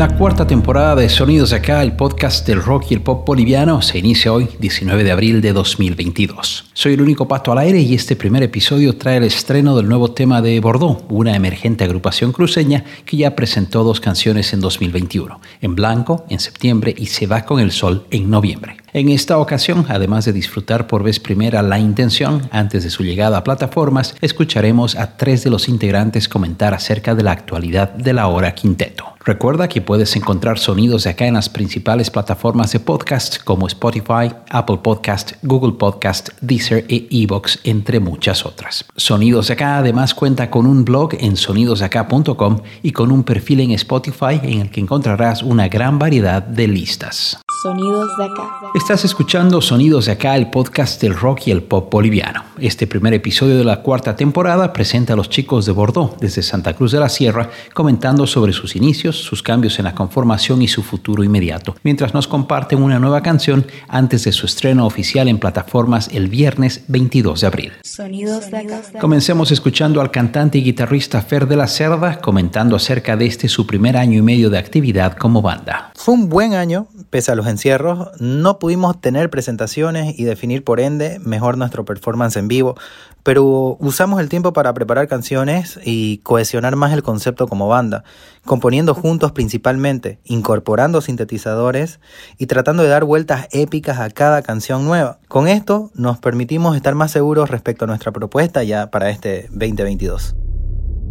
La cuarta temporada de Sonidos de Acá, el podcast del rock y el pop boliviano, se inicia hoy, 19 de abril de 2022. Soy el único pato al aire y este primer episodio trae el estreno del nuevo tema de Bordeaux, una emergente agrupación cruceña que ya presentó dos canciones en 2021, En Blanco en septiembre y Se va con el sol en noviembre. En esta ocasión, además de disfrutar por vez primera La Intención antes de su llegada a plataformas, escucharemos a tres de los integrantes comentar acerca de la actualidad de la hora quinteto. Recuerda que puedes encontrar sonidos de acá en las principales plataformas de podcast como Spotify, Apple Podcast, Google Podcast, Deezer e Evox, entre muchas otras. Sonidos acá además cuenta con un blog en sonidosdeacá.com y con un perfil en Spotify en el que encontrarás una gran variedad de listas. Sonidos de acá. Estás escuchando Sonidos de acá, el podcast del rock y el pop boliviano. Este primer episodio de la cuarta temporada presenta a los chicos de Bordeaux desde Santa Cruz de la Sierra comentando sobre sus inicios, sus cambios en la conformación y su futuro inmediato, mientras nos comparten una nueva canción antes de su estreno oficial en plataformas el viernes 22 de abril. Sonidos de acá. Comencemos escuchando al cantante y guitarrista Fer de la Cerda comentando acerca de este su primer año y medio de actividad como banda. Fue un buen año, pese a los encierros, no pudimos tener presentaciones y definir por ende mejor nuestro performance en vivo, pero usamos el tiempo para preparar canciones y cohesionar más el concepto como banda, componiendo juntos principalmente, incorporando sintetizadores y tratando de dar vueltas épicas a cada canción nueva. Con esto nos permitimos estar más seguros respecto a nuestra propuesta ya para este 2022.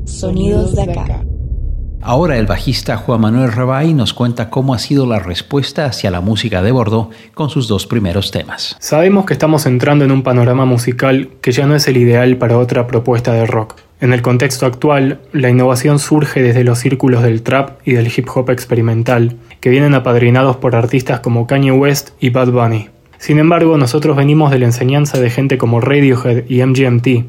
Sonidos de acá. Ahora el bajista Juan Manuel Rabay nos cuenta cómo ha sido la respuesta hacia la música de Bordeaux con sus dos primeros temas. Sabemos que estamos entrando en un panorama musical que ya no es el ideal para otra propuesta de rock. En el contexto actual, la innovación surge desde los círculos del trap y del hip hop experimental, que vienen apadrinados por artistas como Kanye West y Bad Bunny. Sin embargo, nosotros venimos de la enseñanza de gente como Radiohead y MGMT,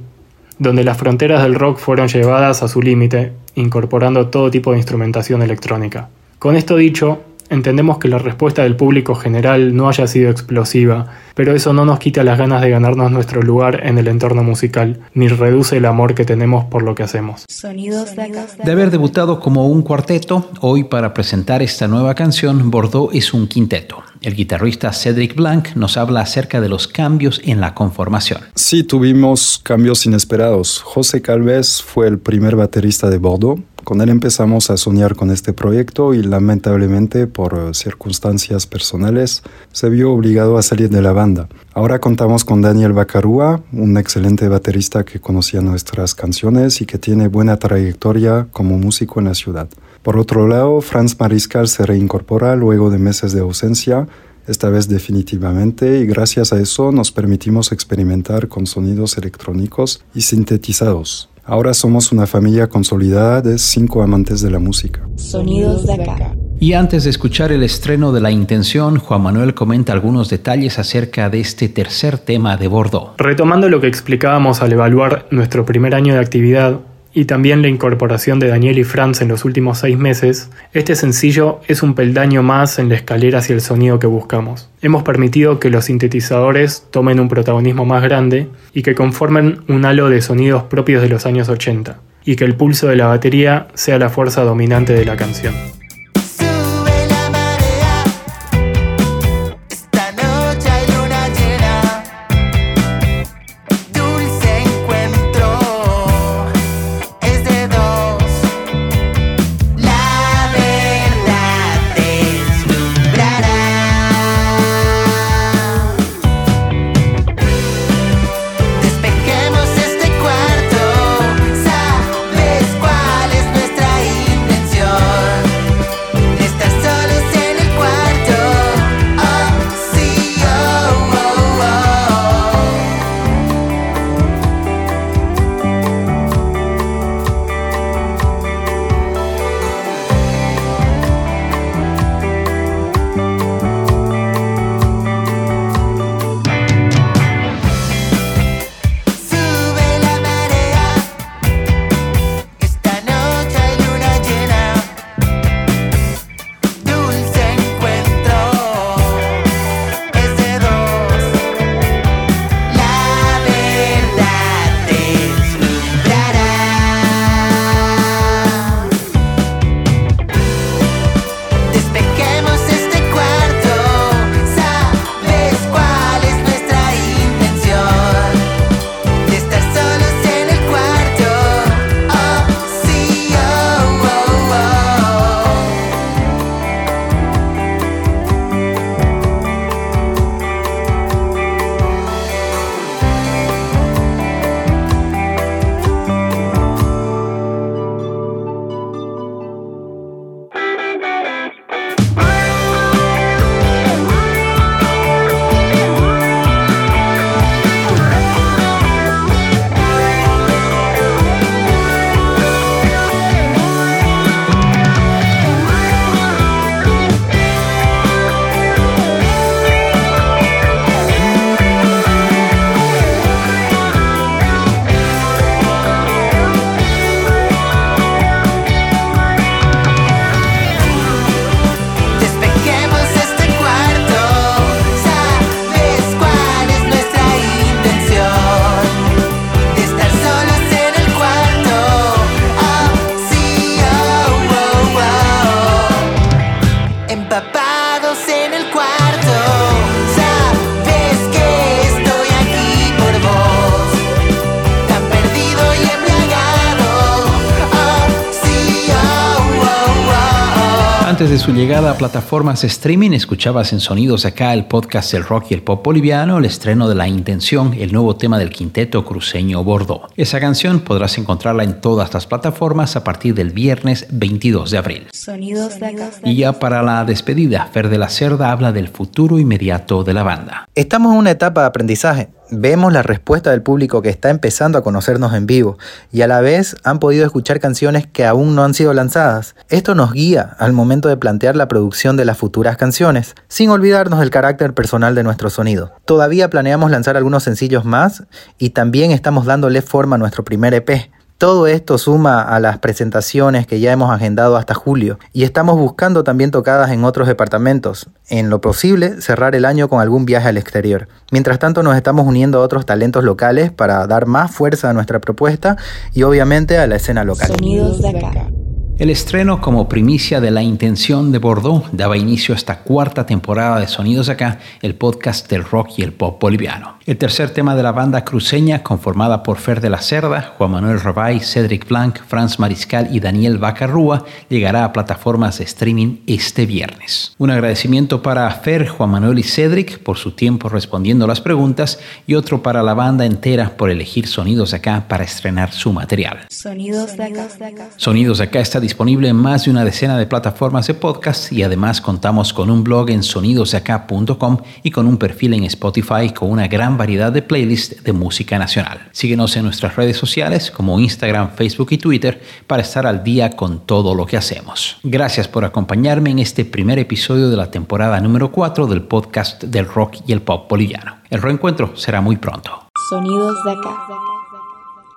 donde las fronteras del rock fueron llevadas a su límite, incorporando todo tipo de instrumentación electrónica. Con esto dicho, entendemos que la respuesta del público general no haya sido explosiva, pero eso no nos quita las ganas de ganarnos nuestro lugar en el entorno musical, ni reduce el amor que tenemos por lo que hacemos. Sonidos de acá. De haber debutado como un cuarteto, hoy para presentar esta nueva canción, Bordeaux es un quinteto. El guitarrista Cedric Blanc nos habla acerca de los cambios en la conformación. Sí, tuvimos cambios inesperados. José Calves fue el primer baterista de Bordeaux. Con él empezamos a soñar con este proyecto y lamentablemente por circunstancias personales se vio obligado a salir de la banda. Ahora contamos con Daniel Bacarúa, un excelente baterista que conocía nuestras canciones y que tiene buena trayectoria como músico en la ciudad. Por otro lado, Franz Mariscal se reincorpora luego de meses de ausencia, esta vez definitivamente, y gracias a eso nos permitimos experimentar con sonidos electrónicos y sintetizados. Ahora somos una familia consolidada de cinco amantes de la música. Sonidos de acá. Y antes de escuchar el estreno de La Intención, Juan Manuel comenta algunos detalles acerca de este tercer tema de Bordeaux. Retomando lo que explicábamos al evaluar nuestro primer año de actividad, y también la incorporación de Daniel y Franz en los últimos seis meses, este sencillo es un peldaño más en la escalera hacia el sonido que buscamos. Hemos permitido que los sintetizadores tomen un protagonismo más grande y que conformen un halo de sonidos propios de los años 80, y que el pulso de la batería sea la fuerza dominante de la canción. Antes de su llegada a plataformas de streaming, escuchabas en Sonidos Acá el podcast del rock y el pop boliviano, el estreno de La Intención, el nuevo tema del quinteto cruceño Bordeaux. Esa canción podrás encontrarla en todas las plataformas a partir del viernes 22 de abril. Sonidos de acá. Y ya para la despedida, Fer de la Cerda habla del futuro inmediato de la banda. Estamos en una etapa de aprendizaje. Vemos la respuesta del público que está empezando a conocernos en vivo y a la vez han podido escuchar canciones que aún no han sido lanzadas. Esto nos guía al momento de plantear la producción de las futuras canciones, sin olvidarnos del carácter personal de nuestro sonido. Todavía planeamos lanzar algunos sencillos más y también estamos dándole forma a nuestro primer EP. Todo esto suma a las presentaciones que ya hemos agendado hasta julio y estamos buscando también tocadas en otros departamentos. En lo posible, cerrar el año con algún viaje al exterior. Mientras tanto, nos estamos uniendo a otros talentos locales para dar más fuerza a nuestra propuesta y obviamente a la escena local. Sonidos de acá. El estreno como primicia de La Intención de Bordeaux daba inicio a esta cuarta temporada de Sonidos Acá, el podcast del rock y el pop boliviano. El tercer tema de la banda cruceña, conformada por Fer de la Cerda, Juan Manuel Robay, Cedric Blanc, Franz Mariscal y Daniel Bacarrúa, llegará a plataformas de streaming este viernes. Un agradecimiento para Fer, Juan Manuel y Cedric por su tiempo respondiendo las preguntas y otro para la banda entera por elegir Sonidos Acá para estrenar su material. Sonidos de acá. Sonidos Acá está disponible en más de una decena de plataformas de podcast y además contamos con un blog en sonidosdeacá.com y con un perfil en Spotify con una gran variedad de playlists de música nacional. Síguenos en nuestras redes sociales como Instagram, Facebook y Twitter para estar al día con todo lo que hacemos. Gracias por acompañarme en este primer episodio de la temporada número 4 del podcast del rock y el pop boliviano. El reencuentro será muy pronto. Sonidos de acá.